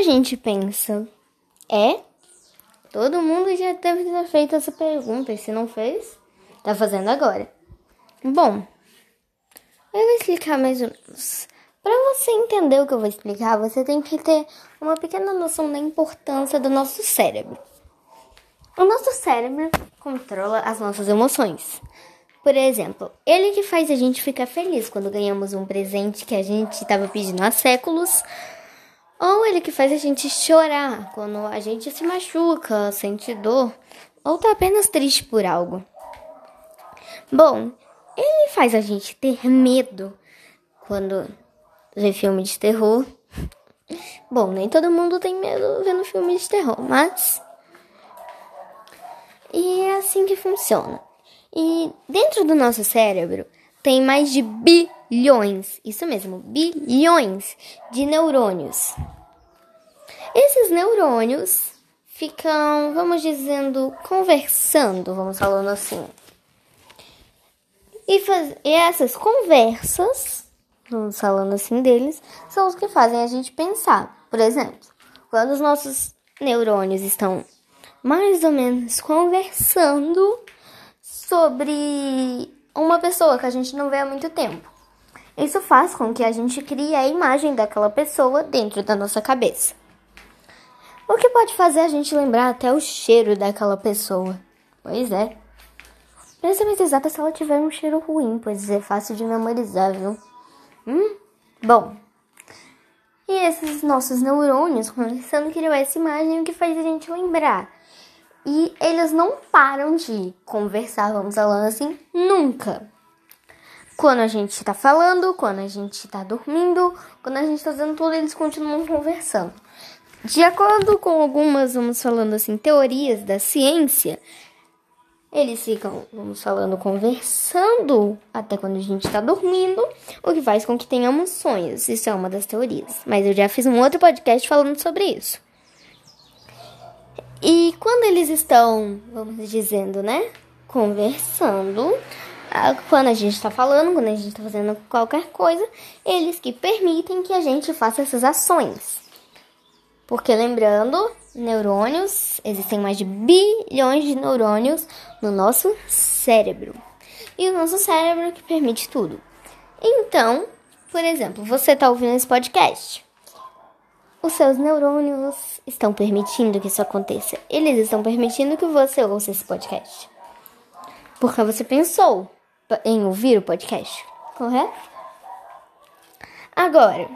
a gente pensa? É? Todo mundo já deve ter feito essa pergunta, e se não fez, tá fazendo agora. Bom, eu vou explicar mais ou menos. Para você entender o que eu vou explicar, você tem que ter uma pequena noção da importância do nosso cérebro. O nosso cérebro controla as nossas emoções. Por exemplo, ele que faz a gente ficar feliz quando ganhamos um presente que a gente estava pedindo há séculos, ou ele que faz a gente chorar quando a gente se machuca, sente dor, ou tá apenas triste por algo. Bom, ele faz a gente ter medo quando vê filme de terror. Bom, nem todo mundo tem medo vendo filme de terror, mas. E é assim que funciona. E dentro do nosso cérebro tem mais de bilhões, isso mesmo, bilhões de neurônios. Esses neurônios ficam, vamos dizendo, conversando, vamos falando assim. E, faz, e essas conversas, vamos falando assim deles, são os que fazem a gente pensar. Por exemplo, quando os nossos neurônios estão mais ou menos conversando, sobre uma pessoa que a gente não vê há muito tempo. Isso faz com que a gente crie a imagem daquela pessoa dentro da nossa cabeça. O que pode fazer a gente lembrar até o cheiro daquela pessoa. Pois é. Mais exata, se ela tiver um cheiro ruim, pois é fácil de memorizar, viu? Hum? Bom. E esses nossos neurônios começando a criar essa imagem, o que faz a gente lembrar e eles não param de conversar, vamos falando assim, nunca. Quando a gente tá falando, quando a gente tá dormindo, quando a gente tá fazendo tudo, eles continuam conversando. De acordo com algumas, vamos falando assim, teorias da ciência, eles ficam, vamos falando, conversando até quando a gente tá dormindo, o que faz com que tenhamos sonhos. Isso é uma das teorias. Mas eu já fiz um outro podcast falando sobre isso. E quando eles estão, vamos dizendo, né, conversando, quando a gente está falando, quando a gente está fazendo qualquer coisa, eles que permitem que a gente faça essas ações. Porque lembrando, neurônios, existem mais de bilhões de neurônios no nosso cérebro. E o nosso cérebro é que permite tudo. Então, por exemplo, você está ouvindo esse podcast. Os seus neurônios estão permitindo que isso aconteça. Eles estão permitindo que você ouça esse podcast. Porque você pensou em ouvir o podcast, correto? Agora,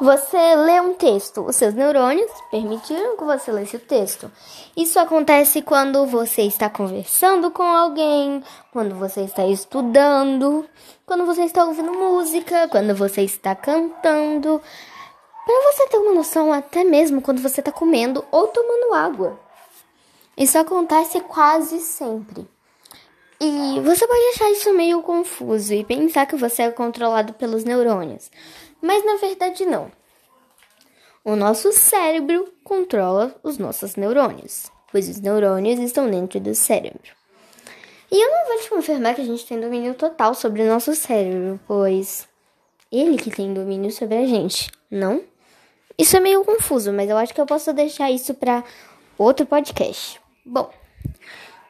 você lê um texto, os seus neurônios permitiram que você lesse o texto. Isso acontece quando você está conversando com alguém, quando você está estudando, quando você está ouvindo música, quando você está cantando. Para você ter uma noção, até mesmo quando você está comendo ou tomando água. Isso acontece quase sempre. E você pode achar isso meio confuso e pensar que você é controlado pelos neurônios. Mas na verdade não. O nosso cérebro controla os nossos neurônios, pois os neurônios estão dentro do cérebro. E eu não vou te confirmar que a gente tem domínio total sobre o nosso cérebro, pois ele que tem domínio sobre a gente, não? Isso é meio confuso, mas eu acho que eu posso deixar isso para outro podcast. Bom,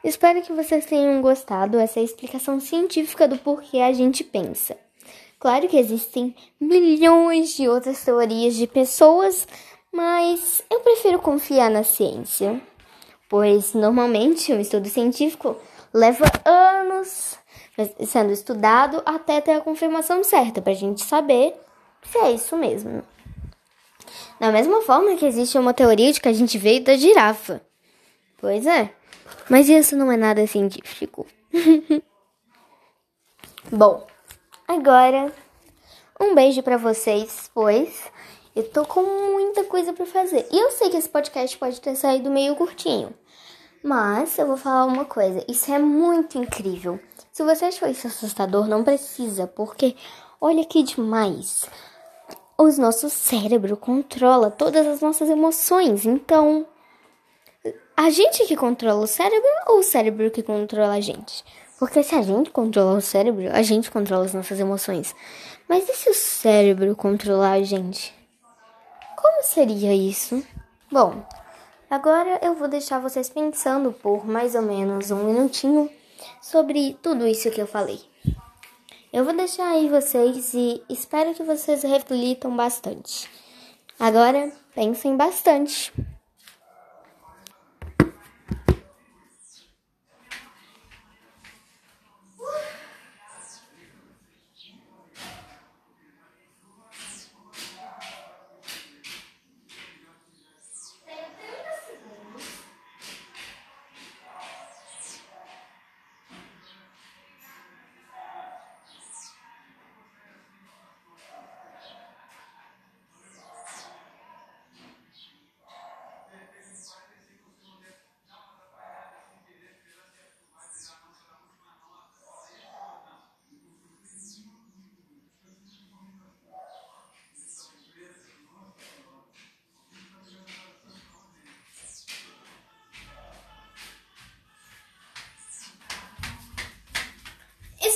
espero que vocês tenham gostado dessa explicação científica do porquê a gente pensa. Claro que existem milhões de outras teorias de pessoas, mas eu prefiro confiar na ciência, pois normalmente um estudo científico leva anos sendo estudado até ter a confirmação certa para a gente saber se é isso mesmo. Da mesma forma que existe uma teoria de que a gente veio da girafa. Pois é, mas isso não é nada científico. Bom. Agora, um beijo para vocês, pois eu tô com muita coisa para fazer. E eu sei que esse podcast pode ter saído meio curtinho. Mas eu vou falar uma coisa, isso é muito incrível. Se você achou isso assustador, não precisa, porque olha que demais. O nosso cérebro controla todas as nossas emoções. Então, a gente que controla o cérebro ou o cérebro que controla a gente? Porque se a gente controla o cérebro, a gente controla as nossas emoções. Mas e se o cérebro controlar a gente? como seria isso? Bom, agora eu vou deixar vocês pensando por mais ou menos um minutinho sobre tudo isso que eu falei. Eu vou deixar aí vocês e espero que vocês reflitam bastante. Agora, pensem bastante.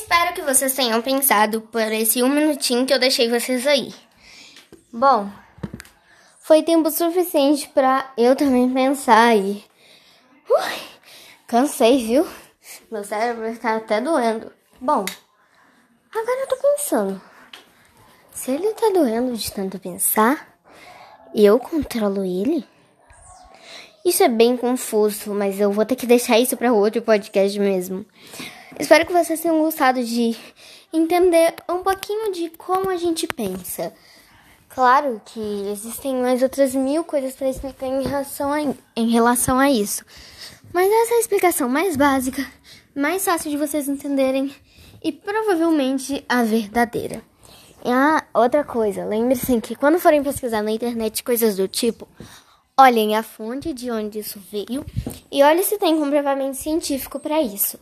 Espero que vocês tenham pensado por esse um minutinho que eu deixei vocês aí. Bom, foi tempo suficiente para eu também pensar aí. Ui, cansei, viu? Meu cérebro está até doendo. Bom, agora eu tô pensando. Se ele tá doendo de tanto pensar, eu controlo ele? Isso é bem confuso, mas eu vou ter que deixar isso para outro podcast mesmo. Espero que vocês tenham gostado de entender um pouquinho de como a gente pensa. Claro que existem mais outras mil coisas para explicar em relação, a, em relação a isso. Mas essa é a explicação mais básica, mais fácil de vocês entenderem e provavelmente a verdadeira. Ah, outra coisa, lembre-se que quando forem pesquisar na internet coisas do tipo, olhem a fonte de onde isso veio e olhem se tem comprovamento científico para isso.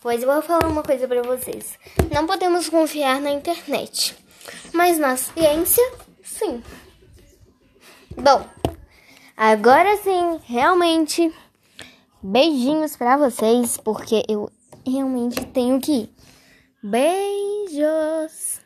Pois eu vou falar uma coisa para vocês. Não podemos confiar na internet, mas na ciência, sim. Bom, agora sim, realmente, beijinhos para vocês, porque eu realmente tenho que ir. Beijos!